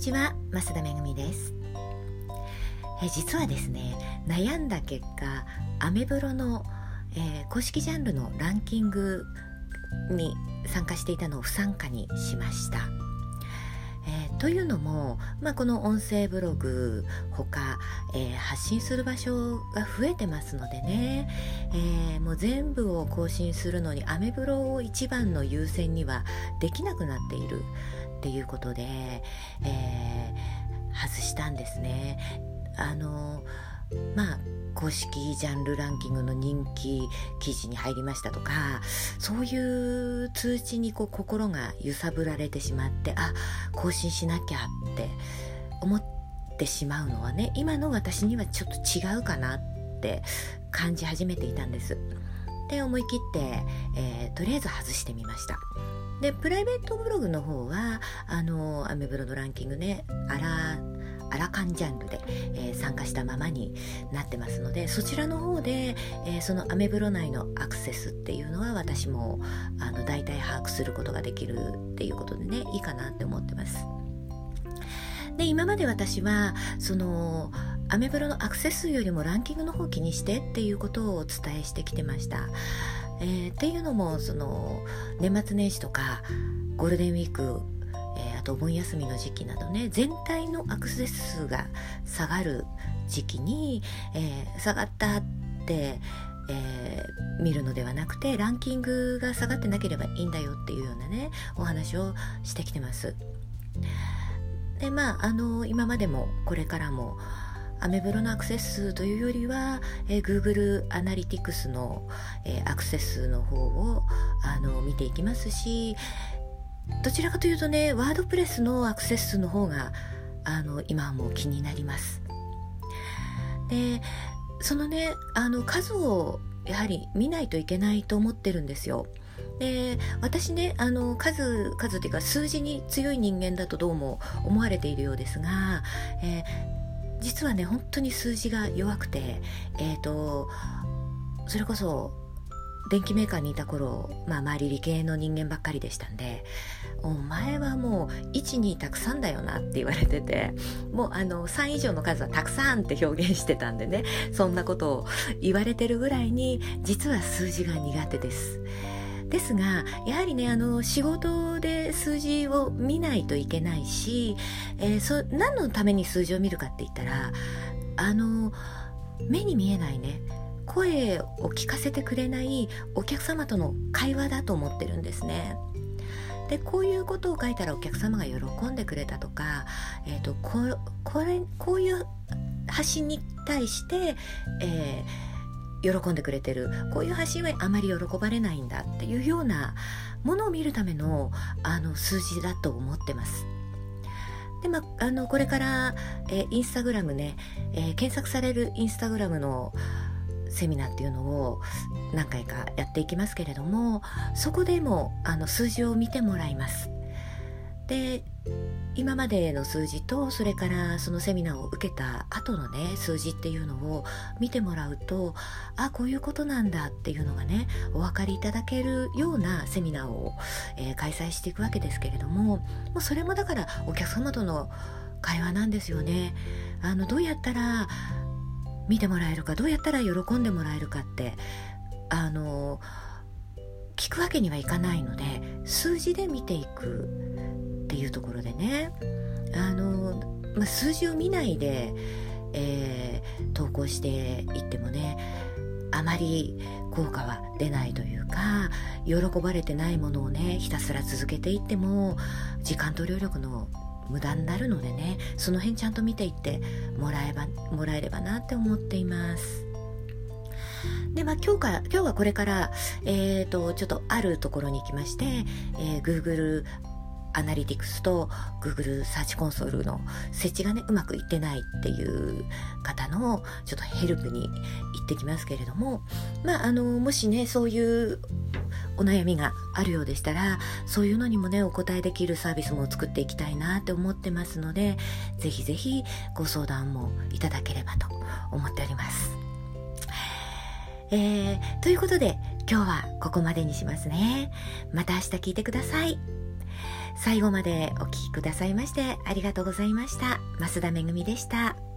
ちは増田めぐみですえ実はですね悩んだ結果アメブロの、えー、公式ジャンルのランキングに参加していたのを不参加にしました。えー、というのも、まあ、この音声ブログほか、えー、発信する場所が増えてますのでね、えー、もう全部を更新するのにアメブロを一番の優先にはできなくなっているっていうことで、え外したんですね。あのまあ公式ジャンルランキングの人気記事に入りましたとかそういう通知にこう心が揺さぶられてしまってあ更新しなきゃって思ってしまうのはね今の私にはちょっと違うかなって感じ始めていたんです。で思い切って、えー、とりあえず外してみました。でプライベートブログの方はあのアメブロのランキングねあらアラカンジャンルで、えー、参加したままになってますのでそちらの方で、えー、そのアメブロ内のアクセスっていうのは私もあの大体把握することができるっていうことでねいいかなって思ってます。で今まで私はそのアメブロのアクセス数よりもランキングの方を気にしてっていうことをお伝えしてきてました。えー、っていうのもその年末年始とかゴールデンウィークえー、あとお盆休みの時期などね全体のアクセス数が下がる時期に、えー、下がったって、え、見るのではなくてランキングが下がってなければいいんだよっていうようなねお話をしてきてます。でまああの今までもこれからもアメブロのアクセス数というよりは、えー、Google アナリティクスの、えー、アクセス数の方をあの見ていきますし、どちらかというとねワードプレスのアクセス数の方があの今はもう気になります。でそのねあの数をやはり見ないといけないと思ってるんですよ。で私ねあの数数っていうか数字に強い人間だとどうも思われているようですが、えー、実はね本当に数字が弱くてえっ、ー、とそれこそ電機メーカーにいた頃、まあ、周り理系の人間ばっかりでしたんでお前はもう12たくさんだよなって言われててもうあの3以上の数はたくさんって表現してたんでねそんなことを言われてるぐらいに実は数字が苦手です。ですがやはりねあの仕事で数字を見ないといけないし、えー、そ何のために数字を見るかって言ったらあの目に見えないね声を聞かせてくれないお客様との会話だと思ってるんですね。でこういうことを書いたらお客様が喜んでくれたとか、えーと、ここれこういう発信に対して、えー、喜んでくれてるこういう発信はあまり喜ばれないんだっていうようなものを見るためのあの数字だと思ってます。でまあのこれから、えー、インスタグラムね、えー、検索されるインスタグラムのセミナーっていうのを何回かやっていきますけれどもそこでもあの数字を見てもらいます。で今までの数字とそれからそのセミナーを受けた後のね数字っていうのを見てもらうとあこういうことなんだっていうのがねお分かりいただけるようなセミナーを、えー、開催していくわけですけれどももうそれもだからお客様との会話なんですよね。あのどうやったら見てもらえるかどうやったら喜んでもらえるかってあの聞くわけにはいかないので数字で見ていくっていうところでねあの、まあ、数字を見ないで、えー、投稿していってもねあまり効果は出ないというか喜ばれてないものをねひたすら続けていっても時間と労力の無駄になるのでねその辺ちゃんと見ていってもらえばもらえればなって思っています。でまあ、今日から今日はこれから、えーと、ちょっとあるところに行きまして、えー、Google アナリティクスと Google サーチコンソールの設置がねうまくいってないっていう方のちょっとヘルプに行ってきますけれどもまああのもしねそういうお悩みがあるようでしたらそういうのにもねお答えできるサービスも作っていきたいなって思ってますのでぜひぜひご相談もいただければと思っております。えー、ということで今日はここまでにしますね。また明日聞いてください。最後までお聴きくださいましてありがとうございました増田めぐみでした。